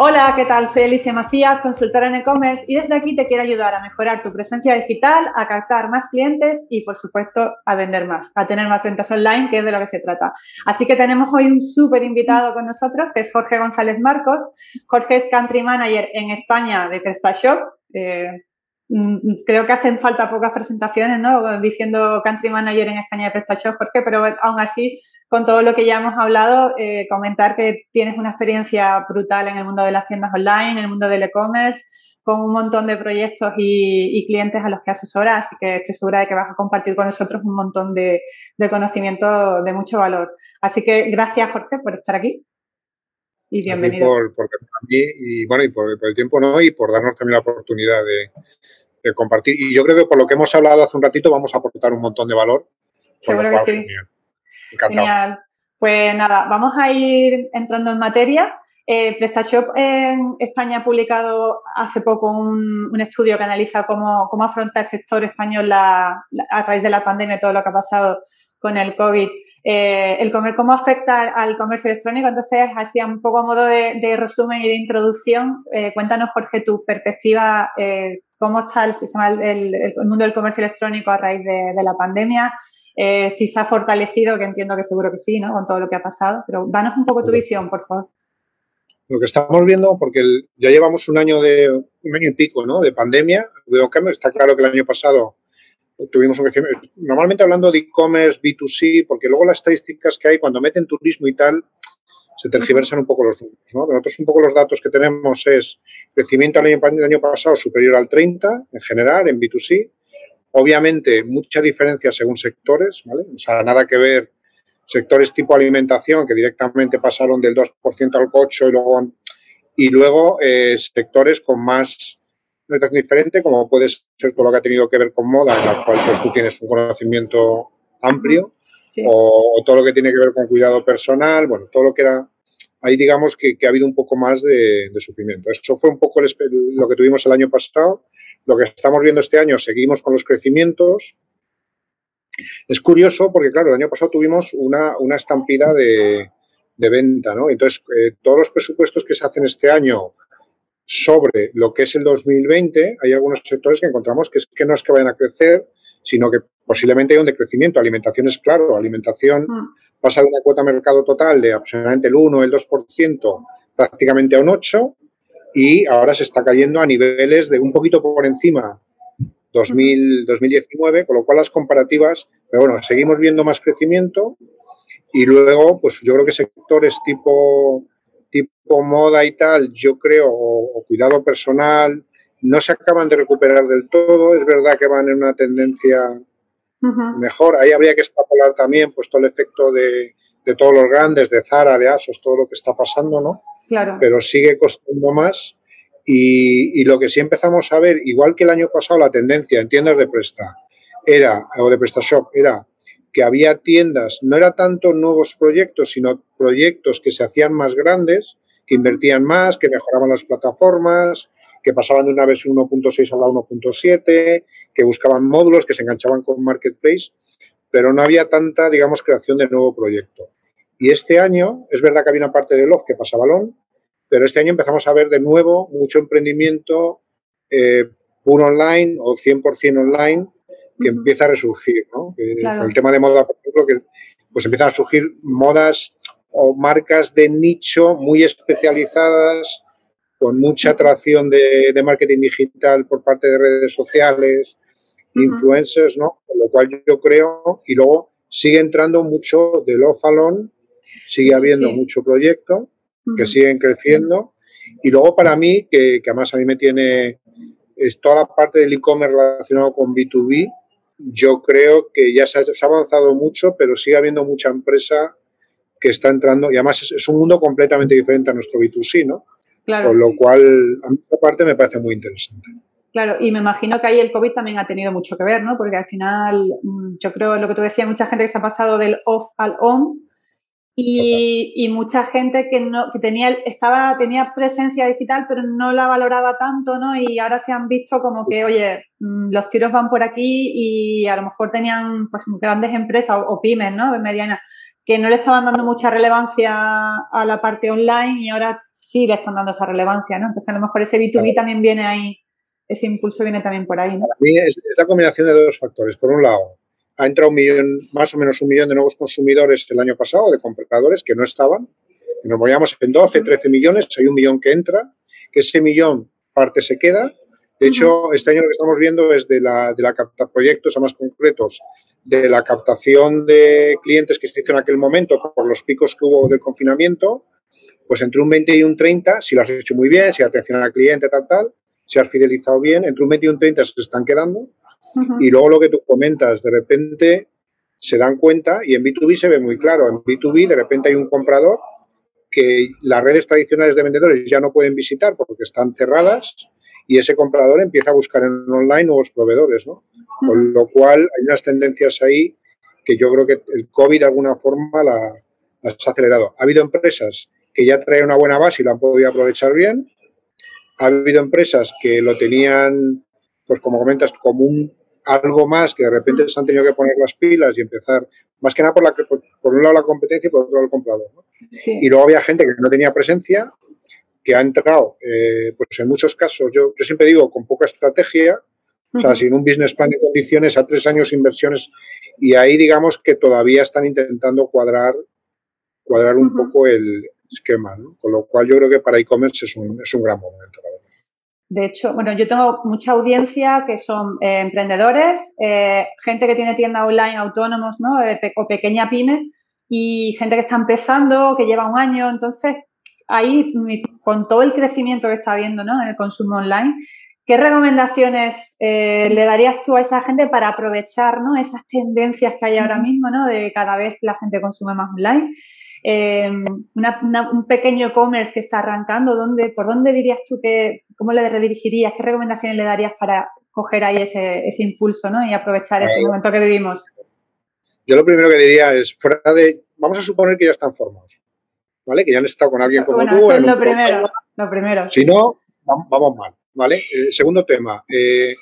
Hola, ¿qué tal? Soy Alicia Macías, consultora en e-commerce y desde aquí te quiero ayudar a mejorar tu presencia digital, a captar más clientes y, por supuesto, a vender más, a tener más ventas online, que es de lo que se trata. Así que tenemos hoy un súper invitado con nosotros, que es Jorge González Marcos. Jorge es Country Manager en España de PrestaShop. Eh, creo que hacen falta pocas presentaciones, ¿no? Diciendo country manager en España de PrestaShop, Jorge, pero aún así, con todo lo que ya hemos hablado, eh, comentar que tienes una experiencia brutal en el mundo de las tiendas online, en el mundo del e-commerce, con un montón de proyectos y, clientes a los que asesoras, así que estoy segura de que vas a compartir con nosotros un montón de, conocimiento de mucho valor. Así que gracias, Jorge, por estar aquí. Y bienvenido. Por, por, y bueno, y por, el tiempo, ¿no? Y por darnos también la oportunidad de, compartir. Y yo creo que por lo que hemos hablado hace un ratito vamos a aportar un montón de valor. Seguro que sí. Genial. Pues nada, vamos a ir entrando en materia. Eh, PrestaShop en España ha publicado hace poco un, estudio que analiza cómo, cómo, afronta el sector español a raíz de la pandemia y todo lo que ha pasado con el COVID. Eh, el comer, cómo afecta al comercio electrónico. Entonces, así un poco a modo de, resumen y de introducción, eh, cuéntanos, Jorge, tu perspectiva, eh, cómo está el sistema, el, mundo del comercio electrónico a raíz de, la pandemia, si se ha fortalecido, que entiendo que seguro que sí, ¿no? Con todo lo que ha pasado. Pero danos un poco tu visión, por favor. Lo que estamos viendo, porque ya llevamos un año de un año y pico, ¿no? De pandemia. Está claro que el año pasado tuvimos un Normalmente hablando de e-commerce, B2C, porque luego las estadísticas que hay cuando meten turismo y tal, se tergiversan un poco los números. ¿no? Nosotros un poco los datos que tenemos es crecimiento el año, pasado superior al 30 en general, en B2C. Obviamente, mucha diferencia según sectores, ¿vale? O sea, nada que ver sectores tipo alimentación que directamente pasaron del 2% al 8% y luego, y luego eh, sectores con más tan diferente, como puede ser todo lo que ha tenido que ver con moda, en la cual pues, tú tienes un conocimiento amplio, o, todo lo que tiene que ver con cuidado personal, bueno, todo lo que era, ahí digamos que, ha habido un poco más de, sufrimiento. Eso fue un poco lo que tuvimos el año pasado, lo que estamos viendo este año, seguimos con los crecimientos. Es curioso porque, claro, el año pasado tuvimos una, estampida de, venta, ¿no? Entonces, eh, todos los presupuestos que se hacen este año sobre lo que es el 2020, hay algunos sectores que encontramos que, es, que no es que vayan a crecer, sino que posiblemente hay un decrecimiento. Alimentación es claro, alimentación mm. pasa de una cuota de mercado total de aproximadamente el 1, el 2%, prácticamente a un 8%, y ahora se está cayendo a niveles de un poquito por encima 2000, 2019, con lo cual las comparativas, pero bueno, seguimos viendo más crecimiento y luego, pues yo creo que sectores tipo tipo moda y tal, yo creo, o, cuidado personal, no se acaban de recuperar del todo. Es verdad que van en una tendencia mejor. Ahí habría que extrapolar también pues todo el efecto de, todos los grandes, de Zara, de Asos, todo lo que está pasando, ¿no? Claro. Pero sigue costando más. Y, y, lo que sí empezamos a ver, igual que el año pasado, la tendencia en tiendas de Presta era, o de PrestaShop, era que había tiendas, no era tanto nuevos proyectos, sino proyectos que se hacían más grandes, que invertían más, que mejoraban las plataformas, que pasaban de una versión 1.6 a la 1.7, que buscaban módulos, que se enganchaban con Marketplace, pero no había tanta, digamos, creación de nuevo proyecto. Y este año, es verdad que había una parte de log que pasa balón, pero este año empezamos a ver de nuevo mucho emprendimiento eh, online o 100% online que empieza a resurgir, ¿no? el tema de moda, por ejemplo, que pues empiezan a surgir modas o marcas de nicho muy especializadas, con mucha atracción de, marketing digital por parte de redes sociales, influencers, ¿no? Con lo cual yo creo, y luego sigue entrando mucho del off sigue habiendo mucho proyecto, que siguen creciendo, y luego para mí, que, que además a mí me tiene, es toda la parte del e-commerce relacionado con B2B, yo creo que ya se ha, avanzado mucho, pero sigue habiendo mucha empresa que está entrando, y además es, un mundo completamente diferente a nuestro B2C, ¿no? Claro. Con lo cual, a mí parte me parece muy interesante. Claro, y me imagino que ahí el COVID también ha tenido mucho que ver, ¿no? Porque al final, mm, yo creo lo que tú decías, mucha gente que se ha pasado del off al on, y, mucha gente que no que tenía estaba tenía presencia digital pero no la valoraba tanto no y ahora se han visto como que oye mm, los tiros van por aquí y a lo mejor tenían pues grandes empresas o, pymes no medianas que no le estaban dando mucha relevancia a la parte online y ahora sí le están dando esa relevancia, ¿no? Entonces a lo mejor ese B2B también viene ahí, ese impulso viene también por ahí, ¿no? Para mí es, la combinación de dos factores. Por un lado, ha entrado un millón, más o menos un millón de nuevos consumidores el año pasado, de compradores que no estaban. Nos movíamos en 12, 13 millones, hay un millón que entra, que ese millón parte se queda. De hecho, este año lo que estamos viendo es de la, de la proyectos a más concretos, de la captación de clientes que se hizo en aquel momento por los picos que hubo del confinamiento, pues entre un 20 y un 30, si lo has hecho muy bien, si atención al cliente, tal, tal, si has fidelizado bien, entre un 20 y un 30 se están quedando. Y luego lo que tú comentas, de repente se dan cuenta, y en B2B se ve muy claro, en B2B de repente hay un comprador que las redes tradicionales de vendedores ya no pueden visitar porque están cerradas y ese comprador empieza a buscar en online nuevos proveedores, ¿no? Con lo cual hay unas tendencias ahí que yo creo que el COVID de alguna forma la, las ha acelerado. Ha habido empresas que ya traían una buena base y lo han podido aprovechar bien. Ha habido empresas que lo tenían, pues como comentas, como un algo más que de repente se han tenido que poner las pilas y empezar, más que nada por, la, por, por un lado la competencia y por otro lado el comprador. ¿no? Y luego había gente que no tenía presencia, que ha entrado, eh, pues en muchos casos, yo, yo siempre digo, con poca estrategia, o sea, sin un business plan de condiciones a tres años inversiones, y ahí digamos que todavía están intentando cuadrar, cuadrar un poco el esquema, ¿no? Con lo cual yo creo que para e-commerce es un, es un gran momento, De hecho, bueno, yo tengo mucha audiencia que son eh, emprendedores, eh, gente que tiene tienda online, autónomos, ¿no? o pequeña pyme, y gente que está empezando, que lleva un año. Entonces, ahí, con todo el crecimiento que está habiendo ¿no? en el consumo online, ¿qué recomendaciones eh, le darías tú a esa gente para aprovechar ¿no? esas tendencias que hay ahora mismo, ¿no? de cada vez la gente consume más online? Eh, un pequeño e-commerce que está arrancando, ¿dónde, ¿por dónde dirías tú que, cómo le redirigirías, qué recomendaciones le darías para coger ahí ese, ese impulso ¿no? y aprovechar ese momento que vivimos? Yo lo primero que diría es, fuera de, vamos a suponer que ya están formados, ¿vale? Que ya han estado con alguien como bueno, tú. Eso es lo primero, lo primero. Si no, vamos mal, ¿vale? Eh, segundo tema, eh,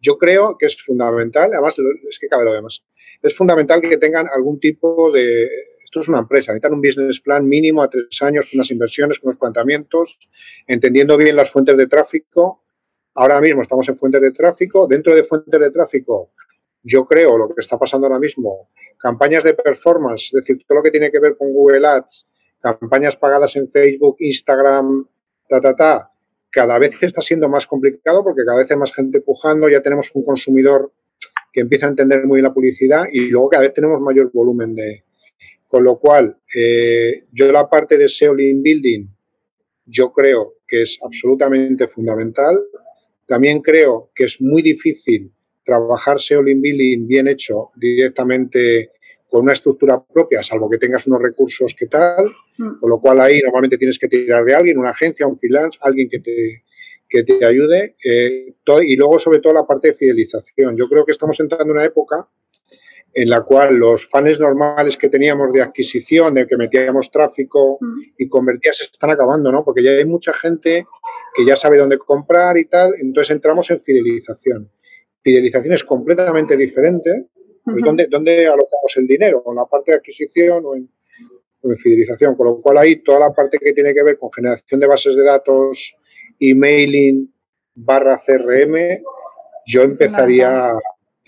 yo creo que es fundamental, además es que cabe lo demás, es fundamental que tengan algún tipo de, esto es una empresa, necesitan un business plan mínimo a tres años, con unas inversiones, con unos planteamientos, entendiendo bien las fuentes de tráfico. Ahora mismo estamos en fuentes de tráfico, dentro de fuentes de tráfico yo creo lo que está pasando ahora mismo, campañas de performance, es decir, todo lo que tiene que ver con Google Ads, campañas pagadas en Facebook, Instagram, ta, ta, ta, cada vez está siendo más complicado porque cada vez hay más gente pujando, ya tenemos un consumidor que empieza a entender muy bien la publicidad y luego cada vez tenemos mayor volumen de... Con lo cual, eh, yo la parte de SEO Link Building, yo creo que es absolutamente fundamental. También creo que es muy difícil trabajar SEO Link Building bien hecho directamente con una estructura propia, salvo que tengas unos recursos que tal, mm. con lo cual ahí normalmente tienes que tirar de alguien, una agencia, un freelance, alguien que te, que te ayude. Eh, y luego, sobre todo, la parte de fidelización. Yo creo que estamos entrando en una época en la cual los fans normales que teníamos de adquisición, de que metíamos tráfico mm. y convertías, se están acabando, ¿no? Porque ya hay mucha gente que ya sabe dónde comprar y tal, entonces entramos en fidelización fidelización es completamente diferente, pues ¿dónde, ¿dónde, alocamos el dinero? ¿En la parte de adquisición o en, fidelización? Con lo cual ahí toda la parte que tiene que ver con generación de bases de datos, emailing, barra CRM, yo empezaría,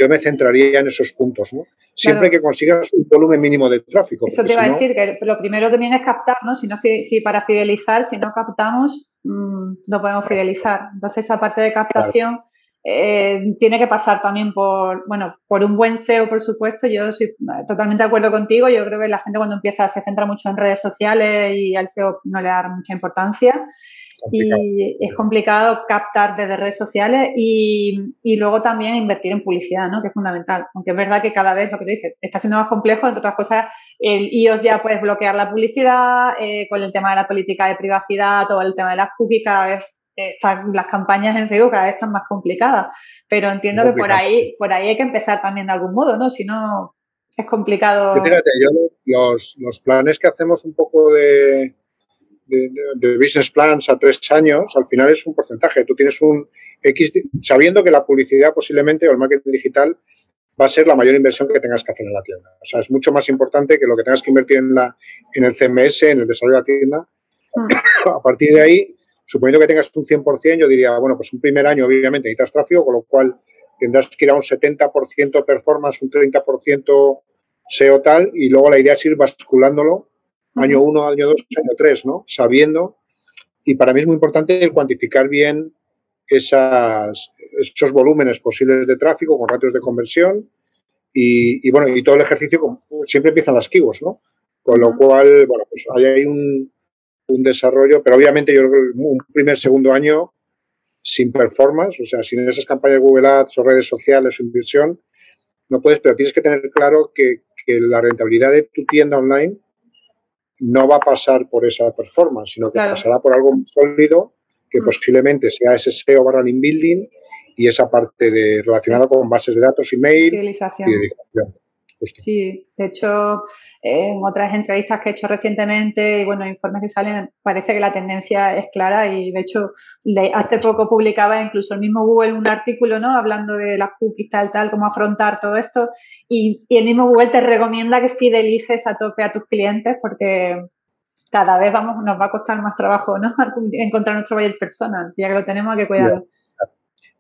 yo me centraría en esos puntos, ¿no? Siempre que consigas un volumen mínimo de tráfico. Eso te iba a decir, que lo primero también es captar, ¿no? Si, no, si para fidelizar, si no captamos, mm, no podemos fidelizar. Entonces, esa parte de captación... Eh, tiene que pasar también por, bueno, por un buen SEO, por supuesto. Yo estoy totalmente de acuerdo contigo. Yo creo que la gente cuando empieza se centra mucho en redes sociales y al SEO no le da mucha importancia. Y es complicado captar desde redes sociales y, y, luego también invertir en publicidad, ¿no? que es fundamental. Aunque es verdad que cada vez lo que te dices está siendo más complejo, entre otras cosas, el iOS ya puedes bloquear la publicidad, eh, con el tema de la política de privacidad, todo el tema de las cookies, cada vez están, las campañas en Facebook cada vez están más complicadas, pero entiendo que por ahí, por ahí hay que empezar también de algún modo, ¿no? Si no, es complicado. fíjate, yo los, los, planes que hacemos un poco de, de, business plans a tres años, al final es un porcentaje. Tú tienes un X, sabiendo que la publicidad posiblemente o el marketing digital va a ser la mayor inversión que tengas que hacer en la tienda. O sea, es mucho más importante que lo que tengas que invertir en, la, en el CMS, en el desarrollo de la tienda. Mm. A partir de ahí, suponiendo que tengas un 100%, yo diría, bueno, pues un primer año obviamente necesitas tráfico, con lo cual tendrás que ir a un 70% performance, un 30% SEO tal, y luego la idea es ir basculándolo año 1, año 2, año 3, ¿no? Sabiendo, y para mí es muy importante cuantificar bien esas, esos volúmenes posibles de tráfico con ratios de conversión y, bueno, y todo el ejercicio, siempre empiezan las keywords, ¿no? Con lo cual, bueno, pues ahí hay un, un desarrollo, pero obviamente yo creo que un primer, segundo año sin performance, o sea, sin esas campañas de Google Ads o redes sociales o inversión, no puedes, pero tienes que tener claro que, la rentabilidad de tu tienda online no va a pasar por esa performance, sino que pasará por algo sólido que mm. posiblemente sea ese SEO barra building y esa parte de relacionada con bases de datos, email, fidelización. fidelización. Sí, de hecho, en otras entrevistas que he hecho recientemente y bueno, informes que salen, parece que la tendencia es clara y de hecho hace poco publicaba incluso el mismo Google un artículo, ¿no? Hablando de las cookies, tal, tal, cómo afrontar todo esto y, y el mismo Google te recomienda que fidelices a tope a tus clientes porque cada vez vamos, nos va a costar más trabajo, ¿no? Encontrar nuestro buyer personal, ya que lo tenemos hay que cuidarlo.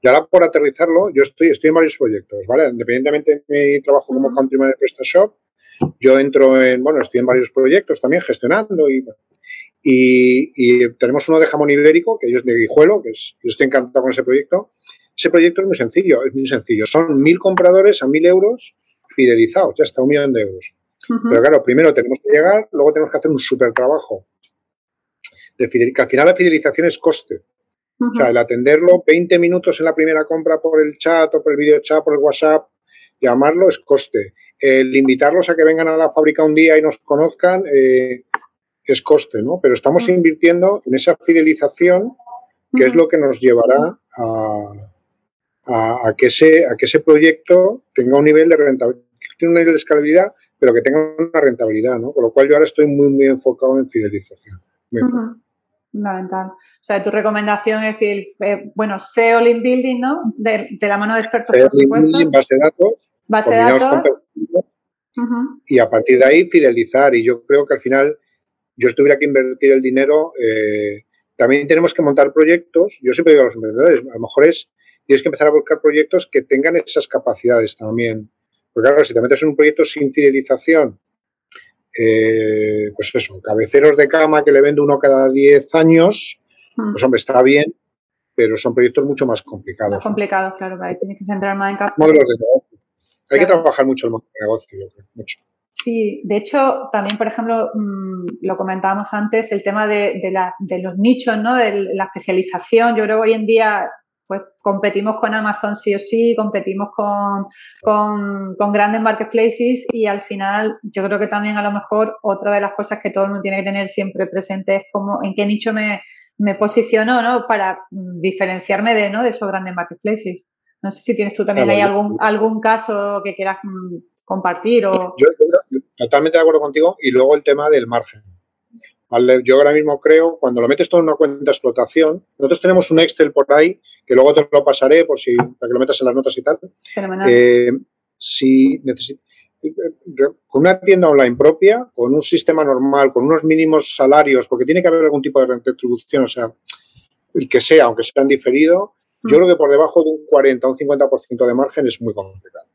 Y ahora por aterrizarlo, yo estoy, estoy en varios proyectos, ¿vale? Independientemente de mi trabajo como country manager PrestaShop, yo entro en, bueno, estoy en varios proyectos también gestionando y, y, tenemos uno de jamón ibérico, que es de Guijuelo, que es, yo estoy encantado con ese proyecto. Ese proyecto es muy sencillo, es muy sencillo. Son mil compradores a mil euros fidelizados, ya está un millón de euros. Pero claro, primero tenemos que llegar, luego tenemos que hacer un súper trabajo de que al final la fidelización es coste. O sea, el atenderlo 20 minutos en la primera compra por el chat o por el video chat, por el WhatsApp, llamarlo es coste. El invitarlos a que vengan a la fábrica un día y nos conozcan eh, es coste, ¿no? Pero estamos invirtiendo en esa fidelización que es lo que nos llevará a, que ese, a que ese proyecto tenga un nivel de rentabilidad, un nivel de escalabilidad, pero que tenga una rentabilidad, ¿no? Con lo cual yo ahora estoy muy, muy enfocado en fidelización. Fundamental. O sea, tu recomendación es decir, eh, bueno, SEO Link Building, ¿no? De, la mano de expertos, SEO, por supuesto. Building, base de datos. Base de datos. Y a partir de ahí fidelizar. Y yo creo que al final, yo si tuviera que invertir el dinero, eh, también tenemos que montar proyectos. Yo siempre digo a los emprendedores, a lo mejor es, tienes que empezar a buscar proyectos que tengan esas capacidades también. Porque claro, si te metes en un proyecto sin fidelización, eh, pues eso, cabeceros de cama que le vende uno cada 10 años, hmm. pues hombre, está bien, pero son proyectos mucho más complicados. Más complicados, claro, que tienes que centrar más en Modelos de negocio. Hay que trabajar mucho el modelo de negocio, yo creo, mucho. Sí, de hecho, también, por ejemplo, mm, lo comentábamos antes, el tema de, de los nichos, ¿no? De la especialización. Yo creo que hoy en día pues competimos con Amazon sí o sí, competimos con, con, grandes marketplaces y al final yo creo que también a lo mejor otra de las cosas que todo el mundo tiene que tener siempre presente es como en qué nicho me, me posiciono ¿no? para diferenciarme de, ¿no? de esos grandes marketplaces. No sé si tienes tú también ahí algún, algún caso que quieras mm, compartir o... yo, totalmente de acuerdo contigo y luego el tema del margen. Yo ahora mismo creo, cuando lo metes todo en una cuenta de explotación, nosotros tenemos un Excel por ahí, que luego te lo pasaré por si, para que lo metas en las notas y tal. Eh, si necesitas con una tienda online propia, con un sistema normal, con unos mínimos salarios, porque tiene que haber algún tipo de retribución, o sea, el que sea, aunque sea en diferido, yo mm. creo que por debajo de un 40 o un 50% de margen es muy complicado.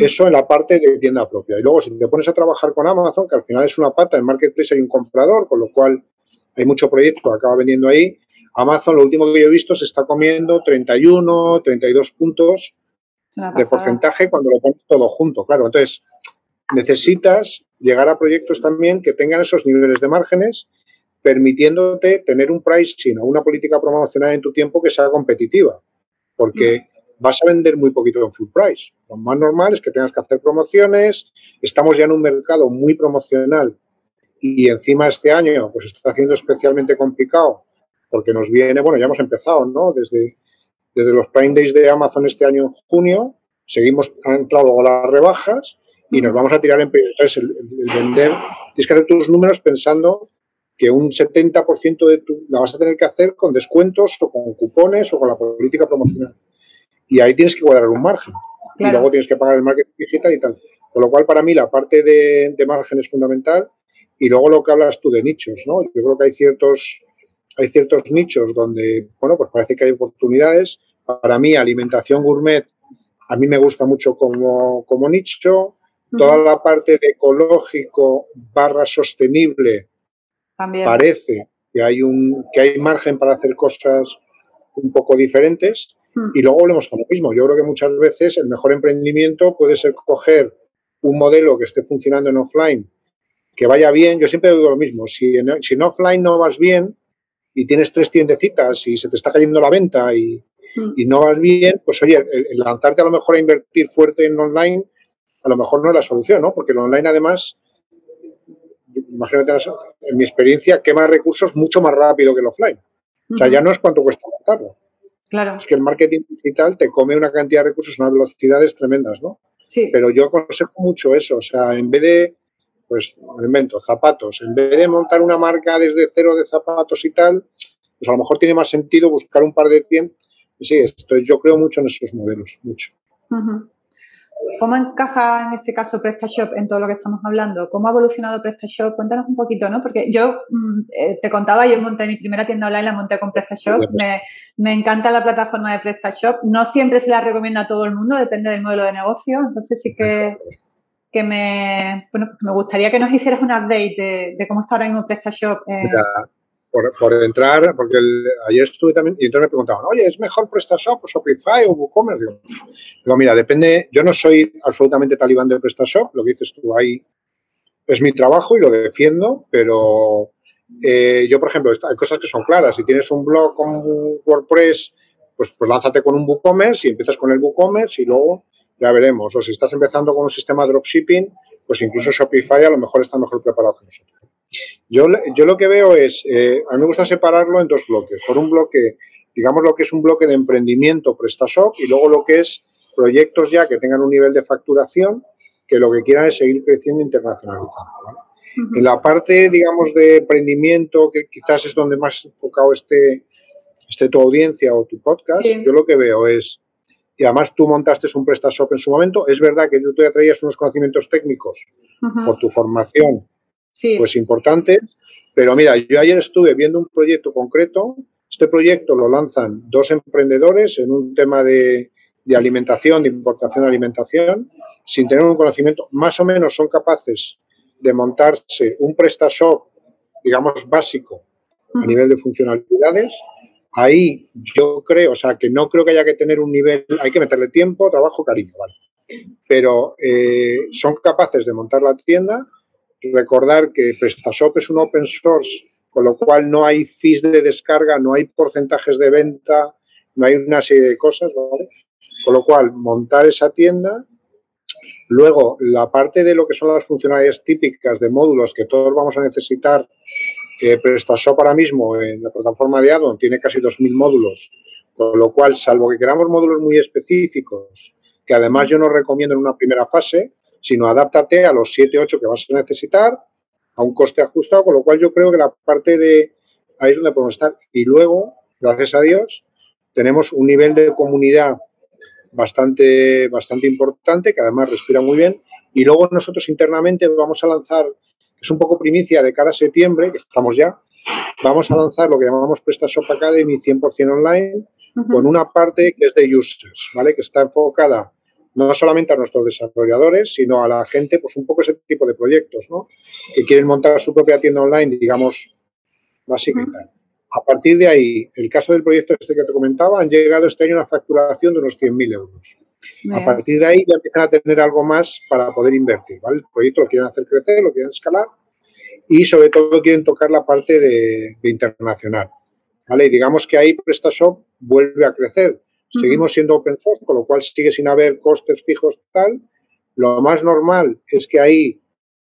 Eso en la parte de tienda propia. Y luego, si te pones a trabajar con Amazon, que al final es una pata, en Marketplace hay un comprador, con lo cual hay mucho proyecto, acaba vendiendo ahí. Amazon, lo último que yo he visto, se está comiendo 31, 32 puntos de porcentaje cuando lo pones todo junto, claro. Entonces, necesitas llegar a proyectos también que tengan esos niveles de márgenes, permitiéndote tener un pricing o una política promocional en tu tiempo que sea competitiva. Porque mm vas a vender muy poquito en full price. Lo más normal es que tengas que hacer promociones. Estamos ya en un mercado muy promocional y encima este año pues está haciendo especialmente complicado porque nos viene, bueno, ya hemos empezado, ¿no? Desde, desde los Prime Days de Amazon este año en junio, seguimos, han entrado las rebajas y nos vamos a tirar en Entonces, el, vender, tienes que hacer tus números pensando que un 70% de tu la vas a tener que hacer con descuentos o con cupones o con la política promocional y ahí tienes que cuadrar un margen. y luego tienes que pagar el marketing digital y tal. Con lo cual, para mí, la parte de, de margen es fundamental y luego lo que hablas tú de nichos, ¿no? Yo creo que hay ciertos, hay ciertos nichos donde, bueno, pues parece que hay oportunidades. Para mí, alimentación gourmet, a mí me gusta mucho como, como nicho. Toda la parte de ecológico barra sostenible parece que hay, un, que hay margen para hacer cosas un poco diferentes. Hmm. Y luego volvemos a lo mismo. Yo creo que muchas veces el mejor emprendimiento puede ser coger un modelo que esté funcionando en offline, que vaya bien. Yo siempre digo lo mismo. Si en, si en offline no vas bien y tienes tres tiendecitas y se te está cayendo la venta y, hmm. y no vas bien, pues oye, el, lanzarte a lo mejor a invertir fuerte en online, a lo mejor no es la solución, ¿no? Porque el online además imagínate, en mi experiencia, quema recursos mucho más rápido que el offline. O sea, ya no es cuánto cuesta montarlo. Claro. Es que el marketing digital te come una cantidad de recursos, unas velocidades tremendas, ¿no? Sí. Pero yo aconsejo mucho eso. O sea, en vez de, pues, invento, zapatos, en vez de montar una marca desde cero de zapatos y tal, pues a lo mejor tiene más sentido buscar un par de tiendas. Sí, esto, yo creo mucho en esos modelos, mucho. ¿Cómo encaja en este caso PrestaShop en todo lo que estamos hablando? ¿Cómo ha evolucionado PrestaShop? Cuéntanos un poquito, ¿no? Porque yo mm, eh, te contaba, yo monté mi primera tienda online, la monté con PrestaShop. Me, me encanta la plataforma de PrestaShop. No siempre se la recomienda a todo el mundo, depende del modelo de negocio. Entonces sí que, que me, bueno, pues me gustaría que nos hicieras un update de, cómo está ahora mismo PrestaShop. Eh, por, entrar, porque ayer estuve también y entonces me preguntaban, oye, ¿es mejor PrestaShop o Shopify o WooCommerce? Digo, mira, depende, yo no soy absolutamente talibán de PrestaShop, lo que dices tú ahí es mi trabajo y lo defiendo, pero eh, yo, por ejemplo, hay cosas que son claras. Si tienes un blog con WordPress, pues, pues lánzate con un WooCommerce y empiezas con el WooCommerce y luego ya veremos. O si estás empezando con un sistema de dropshipping, pues incluso Shopify a lo mejor está mejor preparado que nosotros. Yo, yo lo que veo es, eh, a mí me gusta separarlo en dos bloques. Por un bloque, digamos lo que es un bloque de emprendimiento PrestaShop y luego lo que es proyectos ya que tengan un nivel de facturación que lo que quieran es seguir creciendo e internacionalizando. En la parte, digamos, de emprendimiento, que quizás es donde más enfocado esté, esté tu audiencia o tu podcast, yo lo que veo es, y además tú montaste un PrestaShop en su momento, es verdad que tú te traías unos conocimientos técnicos por tu formación pues importante. Pero mira, yo ayer estuve viendo un proyecto concreto. Este proyecto lo lanzan dos emprendedores en un tema de, alimentación, de importación de alimentación, sin tener un conocimiento. Más o menos son capaces de montarse un PrestaShop, digamos, básico a nivel de funcionalidades. Ahí yo creo, o sea, que no creo que haya que tener un nivel, hay que meterle tiempo, trabajo, cariño, ¿vale? Pero eh, son capaces de montar la tienda recordar que PrestaShop es un open source, con lo cual no hay fees de descarga, no hay porcentajes de venta, no hay una serie de cosas, ¿vale? Con lo cual, montar esa tienda. Luego, la parte de lo que son las funcionalidades típicas de módulos que todos vamos a necesitar, PrestaShop ahora mismo en la plataforma de Addon tiene casi 2.000 módulos, con lo cual, salvo que queramos módulos muy específicos, que además yo no recomiendo en una primera fase, sino adáptate a los 7, 8 que vas a necesitar a un coste ajustado, con lo cual yo creo que la parte de ahí es donde podemos estar. Y luego, gracias a Dios, tenemos un nivel de comunidad bastante, bastante importante, que además respira muy bien. Y luego nosotros internamente vamos a lanzar, es un poco primicia de cara a septiembre, que estamos ya, vamos a lanzar lo que llamamos PrestaShop Academy 100% online, con una parte que es de users, ¿vale? Que está enfocada no solamente a nuestros desarrolladores, sino a la gente, pues un poco ese tipo de proyectos, ¿no? Que quieren montar su propia tienda online, digamos, básica y tal. A partir de ahí, el caso del proyecto este que te comentaba, han llegado este año a una facturación de unos 100.000 euros. A partir de ahí ya empiezan a tener algo más para poder invertir, ¿vale? El proyecto lo quieren hacer crecer, lo quieren escalar y sobre todo quieren tocar la parte de, de internacional, ¿vale? Y digamos que ahí PrestaShop vuelve a crecer Seguimos siendo open source, con lo cual sigue sin haber costes fijos tal. Lo más normal es que ahí,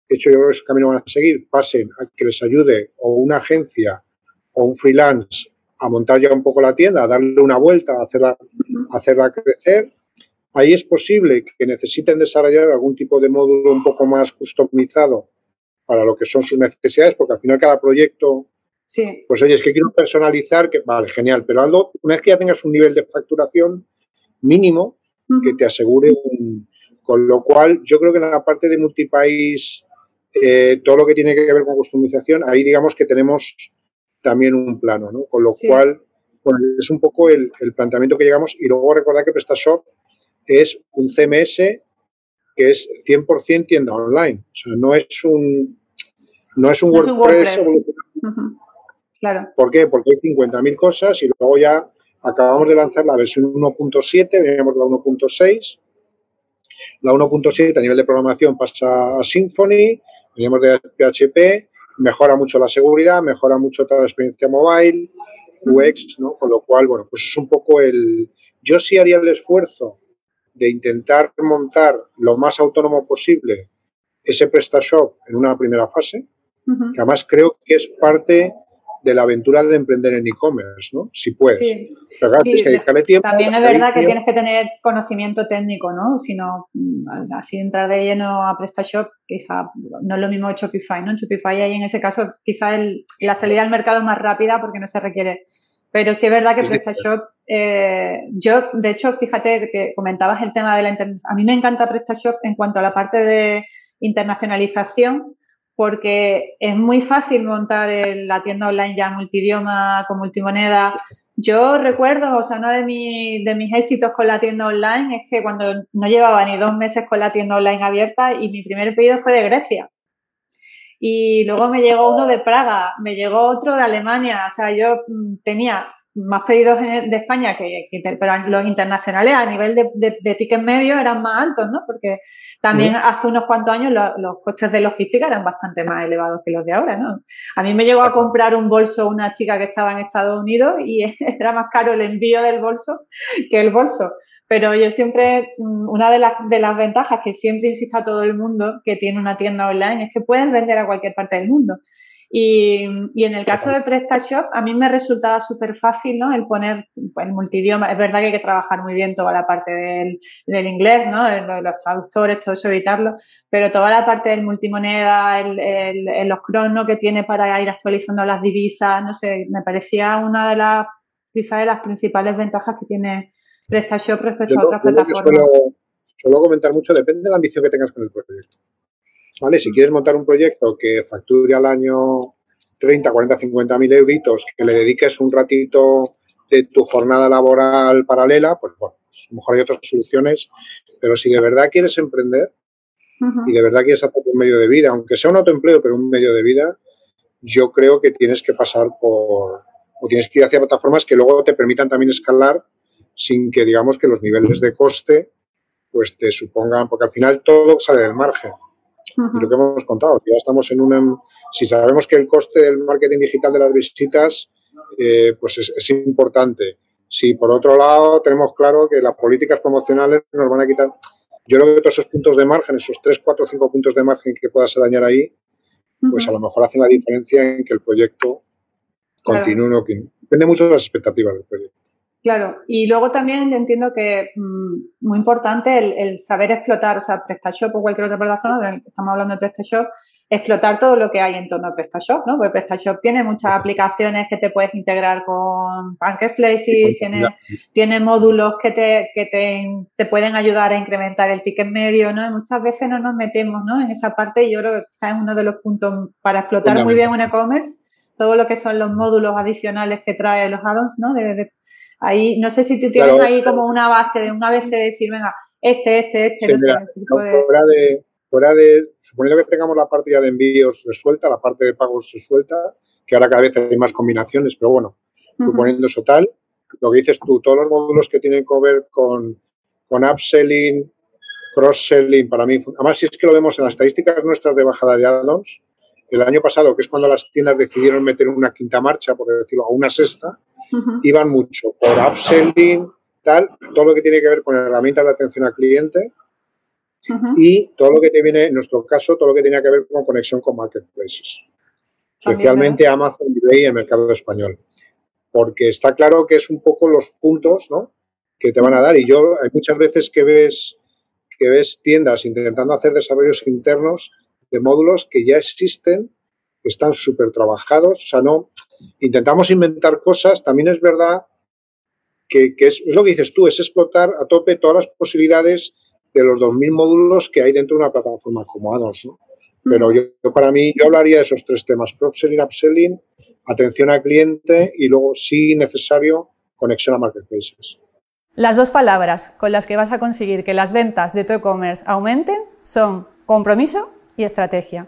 de hecho yo creo que ese camino van a seguir, pasen a que les ayude o una agencia o un freelance a montar ya un poco la tienda, a darle una vuelta, a hacerla, hacerla crecer. Ahí es posible que necesiten desarrollar algún tipo de módulo un poco más customizado para lo que son sus necesidades, porque al final cada proyecto Sí. Pues oye, es que quiero personalizar, que vale, genial, pero algo, una vez que ya tengas un nivel de facturación mínimo, que te asegure un... Con lo cual, yo creo que en la parte de multipaís, eh, todo lo que tiene que ver con customización, ahí digamos que tenemos también un plano, ¿no? Con lo cual, bueno, es un poco el, planteamiento que llegamos. Y luego recordar que PrestaShop es un CMS que es 100% tienda online. O sea, no es un, no es un WordPress. Claro. ¿Por qué? Porque hay 50.000 cosas y luego ya acabamos de lanzar la versión 1.7, veníamos de la 1.6. La 1.7 a nivel de programación pasa a Symfony, veníamos de PHP, mejora mucho la seguridad, mejora mucho toda la experiencia mobile, UX, ¿no? Con lo cual, bueno, pues es un poco el... Yo sí haría el esfuerzo de intentar montar lo más autónomo posible ese PrestaShop en una primera fase, que además creo que es parte de la aventura de emprender en e-commerce, ¿no? Si puedes. Sí. también es verdad que tienes que tener conocimiento técnico, ¿no? Si no, mm, así entrar de lleno a PrestaShop, quizá no es lo mismo que Shopify, ¿no? En Shopify ahí en ese caso quizá la salida al mercado es más rápida porque no se requiere. Pero sí es verdad que PrestaShop, eh, yo, de hecho, fíjate que comentabas el tema de la... A mí me encanta PrestaShop en cuanto a la parte de internacionalización, porque es muy fácil montar la tienda online ya multidioma, con multimoneda. Yo recuerdo, o sea, uno de, de mis éxitos con la tienda online es que cuando no llevaba ni dos meses con la tienda online abierta y mi primer pedido fue de Grecia. Y luego me llegó uno de Praga, me llegó otro de Alemania, o sea, yo mm, tenía más pedidos de España que, pero los internacionales a nivel de, de, ticket medio eran más altos, ¿no? Porque también hace unos cuantos años los costes de logística eran bastante más elevados que los de ahora, ¿no? A mí me llegó a comprar un bolso una chica que estaba en Estados Unidos y era más caro el envío del bolso que el bolso. Pero yo siempre, mm, una de las, de las ventajas que siempre insisto a todo el mundo que tiene una tienda online es que puedes vender a cualquier parte del mundo. Y, y, en el caso de PrestaShop, a mí me resultaba súper fácil, ¿no? El poner el multidioma. Es verdad que hay que trabajar muy bien toda la parte del, del inglés, ¿no? De los traductores, todo eso, evitarlo. Pero toda la parte del multimoneda, el, el, los cronos que tiene para ir actualizando las divisas, no sé, me parecía una de las, quizás de las principales ventajas que tiene PrestaShop respecto a otras plataformas. Suelo, suelo comentar mucho, depende de la ambición que tengas con el proyecto. ¿Vale? Si quieres montar un proyecto que facture al año 30, 40, 50 mil euritos, que le dediques un ratito de tu jornada laboral paralela, pues bueno, pues a lo mejor hay otras soluciones, pero si de verdad quieres emprender y de verdad quieres hacer un medio de vida, aunque sea un autoempleo, pero un medio de vida, yo creo que tienes que pasar por, o tienes que ir hacia plataformas que luego te permitan también escalar sin que digamos que los niveles de coste pues te supongan, porque al final todo sale del margen lo que hemos contado, si ya estamos en una, si sabemos que el coste del marketing digital de las visitas, eh, pues es, importante. Si por otro lado tenemos claro que las políticas promocionales nos van a quitar, yo creo que todos esos puntos de margen, esos 3, 4, 5 puntos de margen que puedas arañar ahí, pues a lo mejor hacen la diferencia en que el proyecto continúe o que depende mucho de las expectativas del proyecto. Claro, y luego también entiendo que mm, muy importante el, saber explotar, o sea, PrestaShop o cualquier otra plataforma, pero estamos hablando de PrestaShop, explotar todo lo que hay en torno a PrestaShop, ¿no? Porque PrestaShop tiene muchas aplicaciones que te puedes integrar con Marketplaces, tiene, tiene módulos que, te, que te, te, pueden ayudar a incrementar el ticket medio, ¿no? Y muchas veces no nos metemos, ¿no? En esa parte y yo creo que quizás es uno de los puntos para explotar muy bien un e-commerce, todo lo que son los módulos adicionales que trae los add-ons, ¿no? de, Ahí, no sé si tú tienes ahí como una base de una vez de decir, venga, este, este, este, no sé, este fuera, de, fuera de, suponiendo que tengamos la parte ya de envíos resuelta, la parte de pagos resuelta, que ahora cada vez hay más combinaciones, pero bueno, suponiendo eso tal, lo que dices tú, todos los módulos que tienen que ver con, con upselling, cross-selling, para mí, además si es que lo vemos en las estadísticas nuestras de bajada de add-ons, el año pasado, que es cuando las tiendas decidieron meter una quinta marcha, por decirlo, o una sexta, iban mucho por upselling, tal, todo lo que tiene que ver con herramientas de atención al cliente y todo lo que te viene, en nuestro caso, todo lo que tenía que ver con conexión con marketplaces, especialmente Amazon, eBay y el mercado español. Porque está claro que es un poco los puntos ¿no? que te van a dar. Y yo, hay muchas veces que ves, que ves tiendas intentando hacer desarrollos internos de módulos que ya existen, están súper trabajados. O sea, no, intentamos inventar cosas. También es verdad que, es, lo que dices tú, es explotar a tope todas las posibilidades de los 2.000 módulos que hay dentro de una plataforma como Ados. ¿no? Pero yo, para mí, yo hablaría de esos tres temas, cross-selling, upselling, atención al cliente y luego, si necesario, conexión a marketplaces. Las dos palabras con las que vas a conseguir que las ventas de tu e-commerce aumenten son compromiso y estrategia.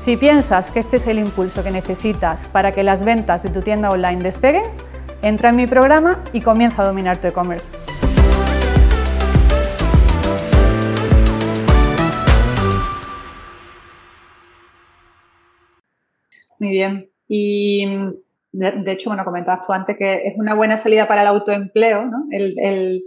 Si piensas que este es el impulso que necesitas para que las ventas de tu tienda online despeguen, entra en mi programa y comienza a dominar tu e-commerce. Muy bien. Y de, hecho, bueno, comentabas tú antes que es una buena salida para el autoempleo, ¿no? Eh,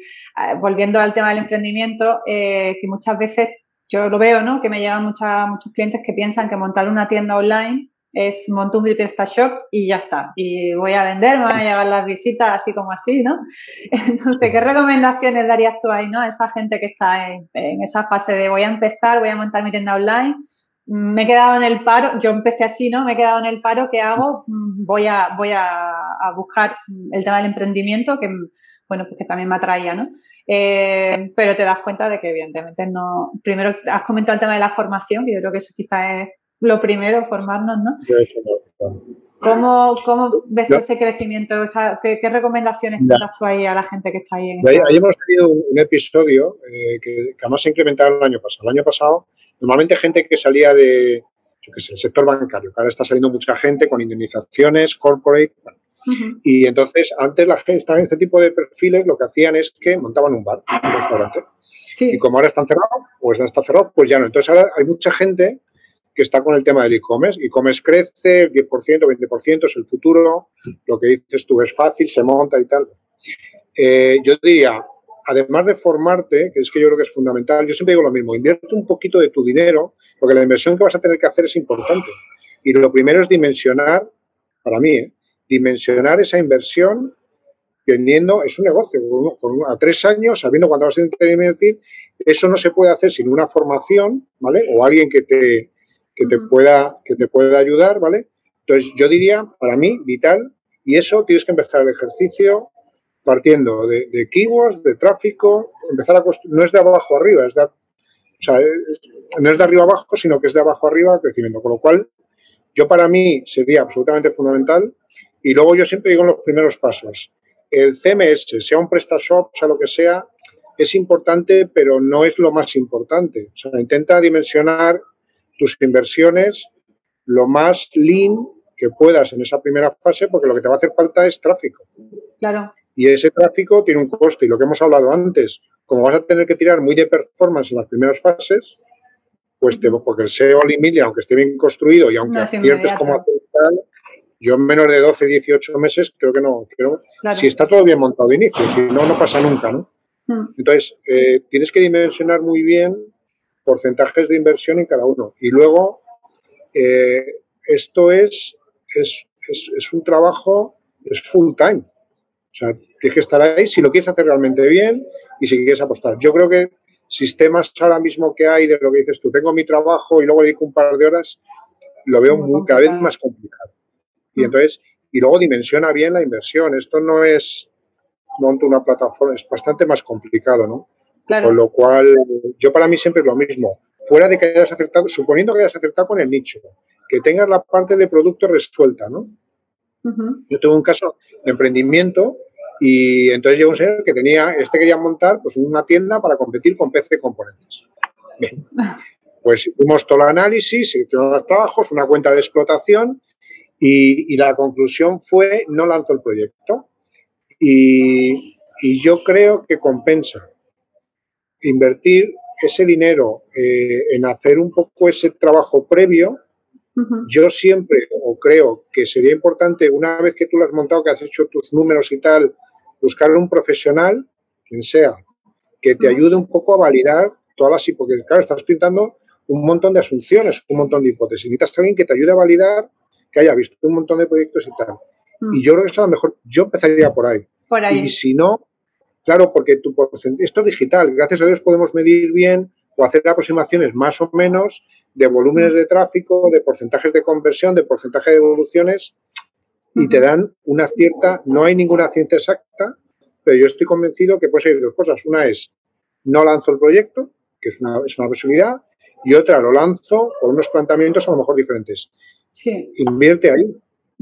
volviendo al tema del emprendimiento, eh, que muchas veces yo lo veo, ¿no? Que me llegan muchos clientes que piensan que montar una tienda online es montar un shop y ya está. Y voy a vender, me van a llegar las visitas así como así, ¿no? Entonces, ¿qué recomendaciones darías tú ahí, ¿no? A esa gente que está en, esa fase de voy a empezar, voy a montar mi tienda online me he quedado en el paro, yo empecé así, ¿no? Me he quedado en el paro, ¿qué hago? Mm, voy a, voy a, buscar el tema del emprendimiento, que, bueno, pues que también me atraía, ¿no? Eh, pero te das cuenta de que evidentemente no... Primero has comentado el tema de la formación, que yo creo que eso quizás es lo primero, formarnos, ¿no? ¿Cómo, ¿Cómo, ves ese crecimiento? ¿qué, recomendaciones das tú ahí a la gente que está ahí? En ahí, ahí hemos tenido un episodio eh, que, que, además se ha incrementado el año pasado. El año pasado Normalmente gente que salía de, yo sé, el sector bancario, que ahora está saliendo mucha gente con indemnizaciones, corporate. Y entonces, antes la gente estaba en este tipo de perfiles, lo que hacían es que montaban un bar, un restaurante. Y como ahora están cerrados, pues está cerrado, pues ya no. Entonces ahora hay mucha gente que está con el tema del e-commerce. E-commerce crece, 10%, 20% es el futuro. Lo que dices tú es fácil, se monta y tal. Eh, yo diría, además de formarte, que es que yo creo que es fundamental, yo siempre digo lo mismo, invierte un poquito de tu dinero, porque la inversión que vas a tener que hacer es importante. Y lo primero es dimensionar, para mí, ¿eh? Dimensionar esa inversión teniendo, es un negocio, con, a tres años, sabiendo cuándo vas a tener que invertir, eso no se puede hacer sin una formación, ¿vale? O alguien que te, que te, pueda, que te pueda ayudar, ¿vale? Entonces, yo diría, para mí, vital, y eso tienes que empezar el ejercicio partiendo de, keywords, de tráfico, empezar a no es de abajo arriba, es de, o sea, no es de arriba abajo, sino que es de abajo arriba crecimiento. Con lo cual, yo para mí sería absolutamente fundamental. Y luego yo siempre digo en los primeros pasos, el CMS, sea un PrestaShop, sea lo que sea, es importante, pero no es lo más importante. O sea, intenta dimensionar tus inversiones lo más lean que puedas en esa primera fase, porque lo que te va a hacer falta es tráfico. Claro. Y ese tráfico tiene un coste. Y lo que hemos hablado antes, como vas a tener que tirar muy de performance en las primeras fases, pues te, porque el SEO Media, aunque esté bien construido y aunque aciertes como hacer tal, yo en menos de 12, 18 meses creo que no. Creo, Si está todo bien montado de inicio, si no, no pasa nunca, ¿no? Hmm. Entonces, eh, tienes que dimensionar muy bien porcentajes de inversión en cada uno. Y luego, eh, esto es, es, es un trabajo, es full time. O sea, tienes que estar ahí si lo quieres hacer realmente bien y si quieres apostar. Yo creo que sistemas ahora mismo que hay de lo que dices tú, tengo mi trabajo y luego dedico un par de horas, lo veo muy, cada vez más complicado. Y entonces, y luego dimensiona bien la inversión. Esto no es monto una plataforma, es bastante más complicado, ¿no? Claro. Con lo cual, yo para mí siempre es lo mismo. Fuera de que hayas acertado, suponiendo que hayas acertado con el nicho, que tengas la parte de producto resuelta, ¿no? Yo tengo un caso de emprendimiento Y entonces llegó un señor que tenía, este quería montar pues una tienda para competir con PC Componentes. Bien. Pues hicimos todo el análisis, hicimos los trabajos, una cuenta de explotación y, la conclusión fue no lanzó el proyecto. Y, yo creo que compensa invertir ese dinero eh, en hacer un poco ese trabajo previo. Yo siempre, o creo que sería importante, una vez que tú lo has montado, que has hecho tus números y tal, buscar un profesional, quien sea, que te ayude un poco a validar todas las porque claro, estás pintando un montón de asunciones, un montón de hipótesis. Necesitas alguien que te ayude a validar, que haya visto un montón de proyectos y tal. Mm. Y yo creo que eso a lo mejor, yo empezaría por ahí. Por ahí. Y si no, claro, porque tu esto es digital, gracias a Dios podemos medir bien o hacer aproximaciones más o menos de volúmenes mm. de tráfico, de porcentajes de conversión, de porcentaje de evoluciones, y te dan una cierta, no hay ninguna ciencia exacta, pero yo estoy convencido que puede ser dos cosas. Una es, no lanzo el proyecto, que es una, es una posibilidad, y otra lo lanzo con unos planteamientos a lo mejor diferentes. Sí. Invierte ahí.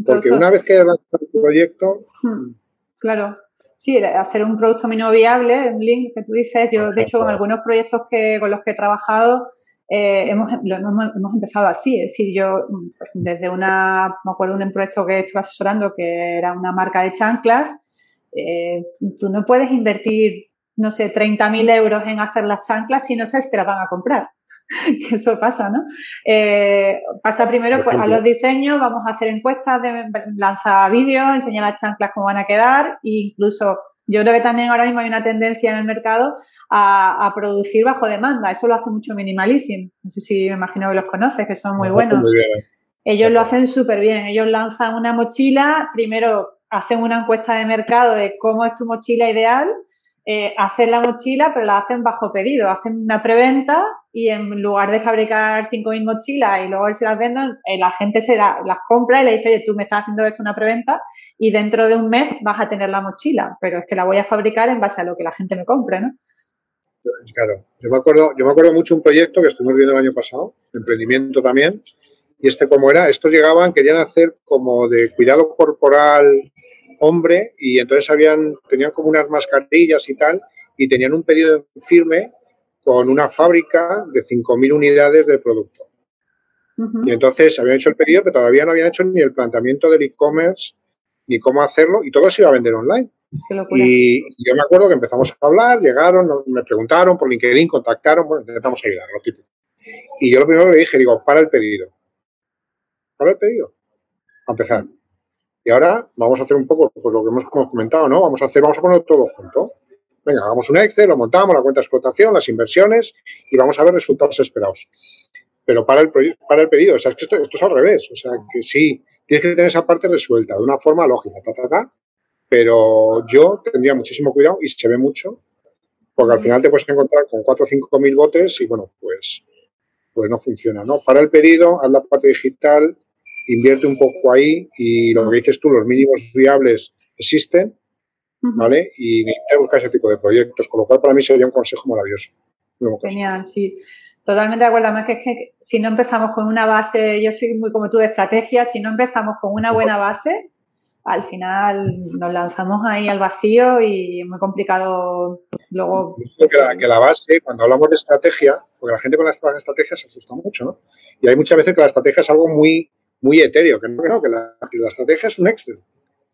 Porque una vez que hayas lanzado el proyecto. Hmm. Claro. Sí, hacer un producto mínimo viable, un link que tú dices. Yo, de hecho, con algunos proyectos que, con los que he trabajado, eh, hemos, hemos, empezado así. Es decir, yo pues, desde una, me acuerdo de un proyecto que estuve asesorando que era una marca de chanclas. Eh, tú no puedes invertir, no sé, 30.000 euros en hacer las chanclas si no sabes si te las van a comprar. que eso pasa, ¿no? Eh, pasa primero pues, a los diseños, vamos a hacer encuestas, de, lanza vídeos, enseñar las chanclas cómo van a quedar e incluso yo creo que también ahora mismo hay una tendencia en el mercado a, producir bajo demanda. Eso lo hace mucho Minimalism. No sé si me imagino que los conoces, que son muy buenos. Ellos lo hacen súper bien. Ellos lanzan una mochila, primero hacen una encuesta de mercado de cómo es tu mochila ideal eh, hacen la mochila, pero la hacen bajo pedido. Hacen una preventa y en lugar de fabricar 5.000 mochilas y luego se las venden, eh, la gente se las compra y le dice, oye, tú me estás haciendo esto una preventa y dentro de un mes vas a tener la mochila, pero es que la voy a fabricar en base a lo que la gente me compre, ¿no? Claro, yo me acuerdo, yo me acuerdo mucho un proyecto que estuvimos viendo el año pasado, emprendimiento también, y este como era, estos llegaban, querían hacer como de cuidado corporal hombre y entonces habían, tenían como unas mascarillas y tal y tenían un pedido firme con una fábrica de 5.000 unidades de producto. Y entonces habían hecho el pedido, pero todavía no habían hecho ni el planteamiento del e-commerce, ni cómo hacerlo, y todo se iba a vender online. Y yo me acuerdo que empezamos a hablar, llegaron, me preguntaron por LinkedIn, contactaron, bueno, intentamos ayudar, lo típico. Y yo lo primero que le dije, digo, para el pedido. Para el pedido. A empezar. Y ahora vamos a hacer un poco pues, lo que hemos comentado, ¿no? Vamos a hacer, vamos a poner todo junto. Venga, hagamos un Excel, lo montamos, la cuenta de explotación, las inversiones y vamos a ver resultados esperados. Pero para el, para el pedido, o sea, es que esto, esto, es al revés. O sea, que sí, tienes que tener esa parte resuelta de una forma lógica, ta, ta, ta, pero yo tendría muchísimo cuidado y se ve mucho, porque al final te puedes encontrar con 4 o 5 mil botes y bueno, pues, pues no funciona, ¿no? Para el pedido, haz la parte digital, invierte un poco ahí y lo que dices tú, los mínimos viables existen, ¿vale? Y buscar ese tipo de proyectos, con lo cual para mí sería un consejo maravilloso. Genial, sí. Totalmente de acuerdo. Además que es que si no empezamos con una base, yo soy muy como tú de estrategia, si no empezamos con una buena base, al final nos lanzamos ahí al vacío y es muy complicado luego. Que la, que la base, cuando hablamos de estrategia, porque la gente con las estrategias se asusta mucho, ¿no? Y hay muchas veces que la estrategia es algo muy muy etéreo, que no, que, no, que la, estrategia es un Excel.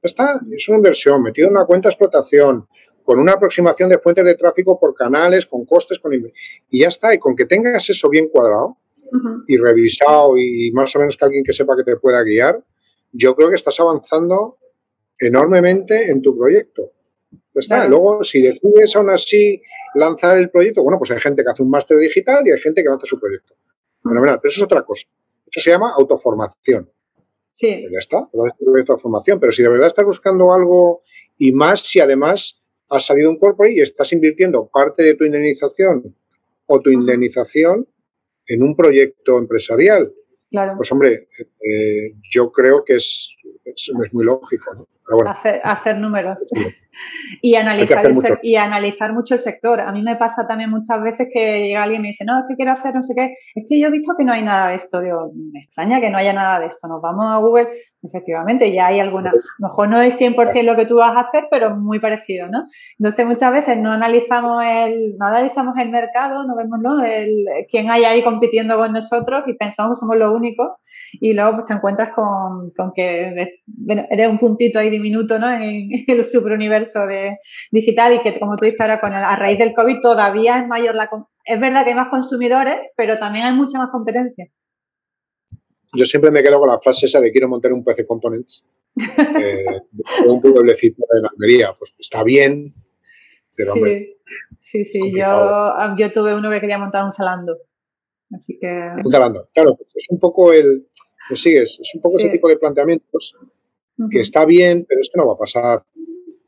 Está, es una inversión, metido en una cuenta de explotación, con una aproximación de fuentes de tráfico por canales, con costes, con y ya está. Y con que tengas eso bien cuadrado y revisado y más o menos que alguien que sepa que te pueda guiar, yo creo que estás avanzando enormemente en tu proyecto. Está. Luego, si decides aún así lanzar el proyecto, bueno, pues hay gente que hace un máster digital y hay gente que lanza su proyecto. Fenomenal, pero eso es otra cosa. Eso se llama autoformación. Sí. Pues ya está, autoformación. Pero si de verdad estás buscando algo y más si además has salido un cuerpo y estás invirtiendo parte de tu indemnización o tu indemnización en un proyecto empresarial. Claro. Pues hombre, eh, yo creo que es, es, muy lógico. ¿no? Hacer, números y, analizar y analizar mucho el sector. A mí me pasa también muchas veces que llega alguien y me dice, no, es que quiero hacer no sé qué. Es que yo he visto que no hay nada de esto. Digo, me extraña que no haya nada de esto. Nos vamos a Google. Efectivamente, ya hay alguna, a lo mejor no es 100% lo que tú vas a hacer, pero muy parecido, ¿no? Entonces muchas veces no analizamos el, no analizamos el mercado, no vemos ¿no? El, quién hay ahí compitiendo con nosotros y pensamos que somos los únicos y luego pues te encuentras con, con que eres un puntito ahí diminuto ¿no? en, el superuniverso de, digital y que como tú dices ahora con a raíz del COVID todavía es mayor la... Es verdad que hay más consumidores, pero también hay mucha más competencia yo siempre me quedo con la frase esa de quiero montar un PC Components, eh, un pueblecito en Almería. Pues está bien, pero sí, hombre, Sí, sí, yo, yo tuve uno que quería montar un Zalando. Así que... Un Zalando, claro, pues es un poco el... ¿Me sigues? Es un poco ese tipo de planteamientos que está bien, pero es que no va a pasar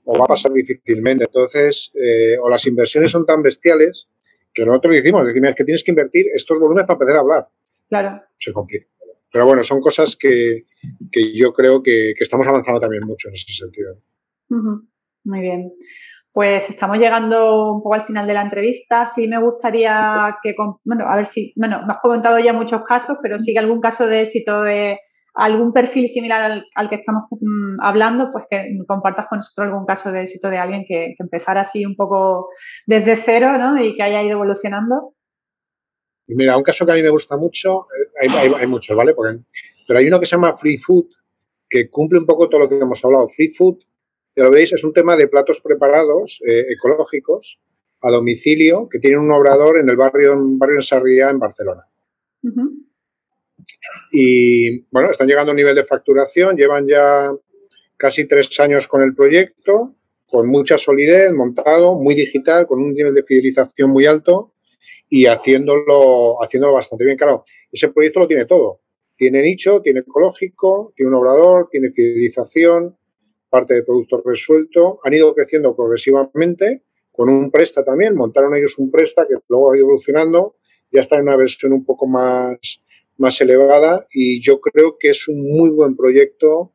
o va a pasar difícilmente. Entonces, eh, o las inversiones son tan bestiales que nosotros decimos, decimos que tienes que invertir estos volúmenes para empezar a hablar. Claro. Se complica. Pero bueno, son cosas que, yo creo que, estamos avanzando también mucho en ese sentido. Muy bien. Pues estamos llegando un poco al final de la entrevista. Sí me gustaría que, bueno, a ver si, bueno, me has comentado ya muchos casos, pero sí que algún caso de éxito de algún perfil similar al, que estamos mm, hablando, pues que compartas con nosotros algún caso de éxito de alguien que, que empezara así un poco desde cero, ¿no? Y que haya ido evolucionando. Mira, un caso que a mí me gusta mucho, eh, hay, muchos, ¿vale? pero hay uno que se llama Free Food, que cumple un poco todo lo que hemos hablado. Free Food, ya lo veréis, es un tema de platos preparados eh, ecológicos a domicilio que tiene un obrador en el barrio, en barrio en Sarriá, en Barcelona. Y bueno, están llegando a un nivel de facturación, llevan ya casi tres años con el proyecto, con mucha solidez, montado, muy digital, con un nivel de fidelización muy alto y haciéndolo, haciéndolo bastante bien. Claro, ese proyecto lo tiene todo. Tiene nicho, tiene ecológico, tiene un obrador, tiene fidelización, parte de producto resuelto. Han ido creciendo progresivamente con un Presta también. Montaron ellos un Presta que luego ha ido evolucionando. Ya está en una versión un poco más, más elevada y yo creo que es un muy buen proyecto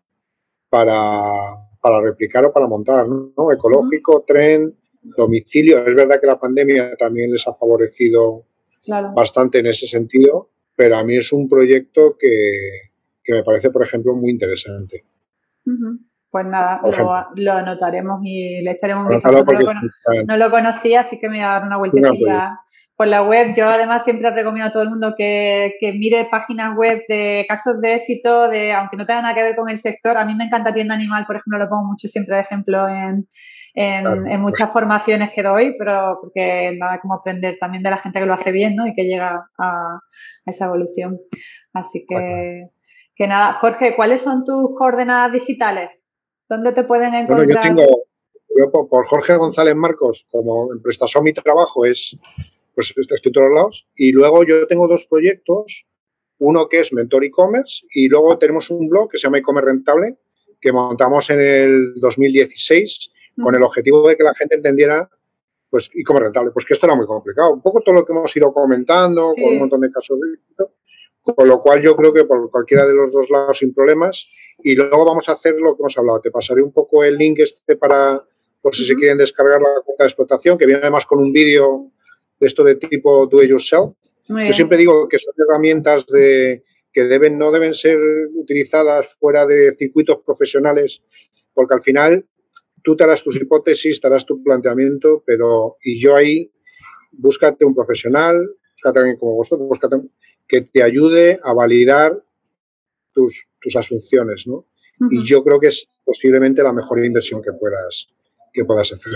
para, para replicar o para montar. ¿no? Ecológico, tren, domicilio. Es verdad que la pandemia también les ha favorecido bastante en ese sentido, pero a mí es un proyecto que, me parece, por ejemplo, muy interesante. Pues nada, lo, anotaremos y le echaremos un vistazo. No, lo conocía, así que me voy a dar una vueltecilla por la web. Yo además siempre recomiendo a todo el mundo que, que, mire páginas web de casos de éxito, de aunque no tenga nada que ver con el sector. A mí me encanta Tienda Animal, por ejemplo, lo pongo mucho siempre de ejemplo en, en, muchas formaciones que doy, pero porque nada como aprender también de la gente que lo hace bien ¿no? y que llega a, esa evolución. Así que, que nada, Jorge, ¿cuáles son tus coordenadas digitales? ¿Dónde te pueden encontrar? Bueno, yo tengo, yo por Jorge González Marcos, como en Prestación mi trabajo es, pues estoy en todos lados, y luego yo tengo dos proyectos, uno que es Mentor e-commerce y luego tenemos un blog que se llama e-commerce rentable, que montamos en el 2016 con el objetivo de que la gente entendiera pues y como rentable, pues que esto era muy complicado. Un poco todo lo que hemos ido comentando, con un montón de casos de éxito, con lo cual yo creo que por cualquiera de los dos lados sin problemas. Y luego vamos a hacer lo que hemos hablado. Te pasaré un poco el link este para, por si se quieren descargar la cuenta de explotación, que viene además con un vídeo de esto de tipo do it yourself. yo siempre digo que son herramientas de, que deben, no deben ser utilizadas fuera de circuitos profesionales, porque al final tú te harás tus hipótesis, te harás tu planteamiento, pero y yo ahí, búscate un profesional, búscate alguien como vosotros, búscate que te ayude a validar tus, asunciones, ¿no? Y yo creo que es posiblemente la mejor inversión que puedas, que puedas hacer.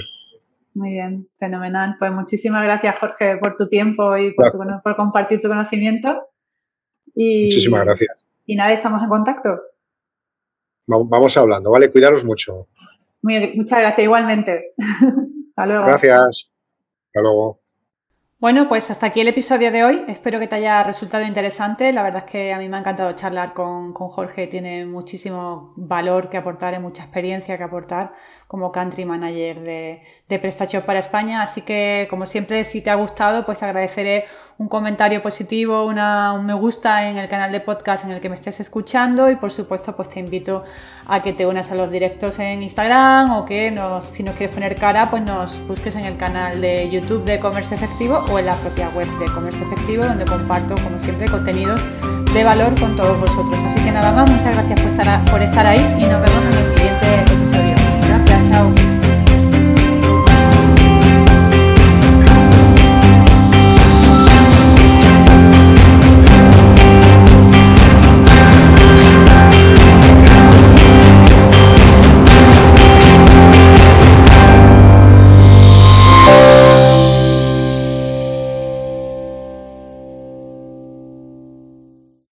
Muy bien, fenomenal. Pues muchísimas gracias, Jorge, por tu tiempo y por, por compartir tu conocimiento. Y, muchísimas gracias. Y nada, estamos en contacto. Vamos hablando, ¿vale? Cuidaros mucho muchas gracias, igualmente. Hasta luego. Gracias. Hasta luego. Bueno, pues hasta aquí el episodio de hoy. Espero que te haya resultado interesante. La verdad es que a mí me ha encantado charlar con, con Jorge. Tiene muchísimo valor que aportar y mucha experiencia que aportar como Country Manager de, de PrestaShop para España. Así que, como siempre, si te ha gustado, pues agradeceré un comentario positivo, una, un me gusta en el canal de podcast en el que me estés escuchando y por supuesto pues te invito a que te unas a los directos en Instagram o que nos, si nos quieres poner cara pues nos busques en el canal de YouTube de Comercio Efectivo o en la propia web de Comercio Efectivo donde comparto como siempre contenidos de valor con todos vosotros. Así que nada más, muchas gracias por estar, por estar ahí y nos vemos en el siguiente episodio. Gracias, chao.